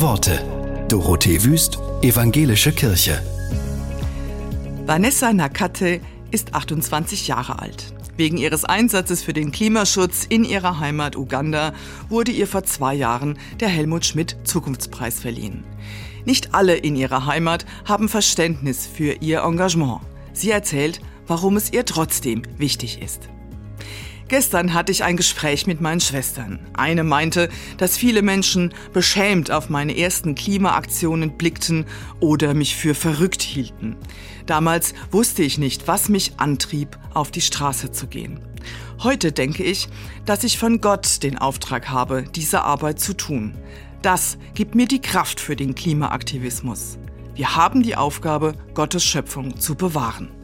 Worte. Dorothee Wüst, Evangelische Kirche. Vanessa Nakate ist 28 Jahre alt. Wegen ihres Einsatzes für den Klimaschutz in ihrer Heimat Uganda wurde ihr vor zwei Jahren der Helmut Schmidt Zukunftspreis verliehen. Nicht alle in ihrer Heimat haben Verständnis für ihr Engagement. Sie erzählt, warum es ihr trotzdem wichtig ist. Gestern hatte ich ein Gespräch mit meinen Schwestern. Eine meinte, dass viele Menschen beschämt auf meine ersten Klimaaktionen blickten oder mich für verrückt hielten. Damals wusste ich nicht, was mich antrieb, auf die Straße zu gehen. Heute denke ich, dass ich von Gott den Auftrag habe, diese Arbeit zu tun. Das gibt mir die Kraft für den Klimaaktivismus. Wir haben die Aufgabe, Gottes Schöpfung zu bewahren.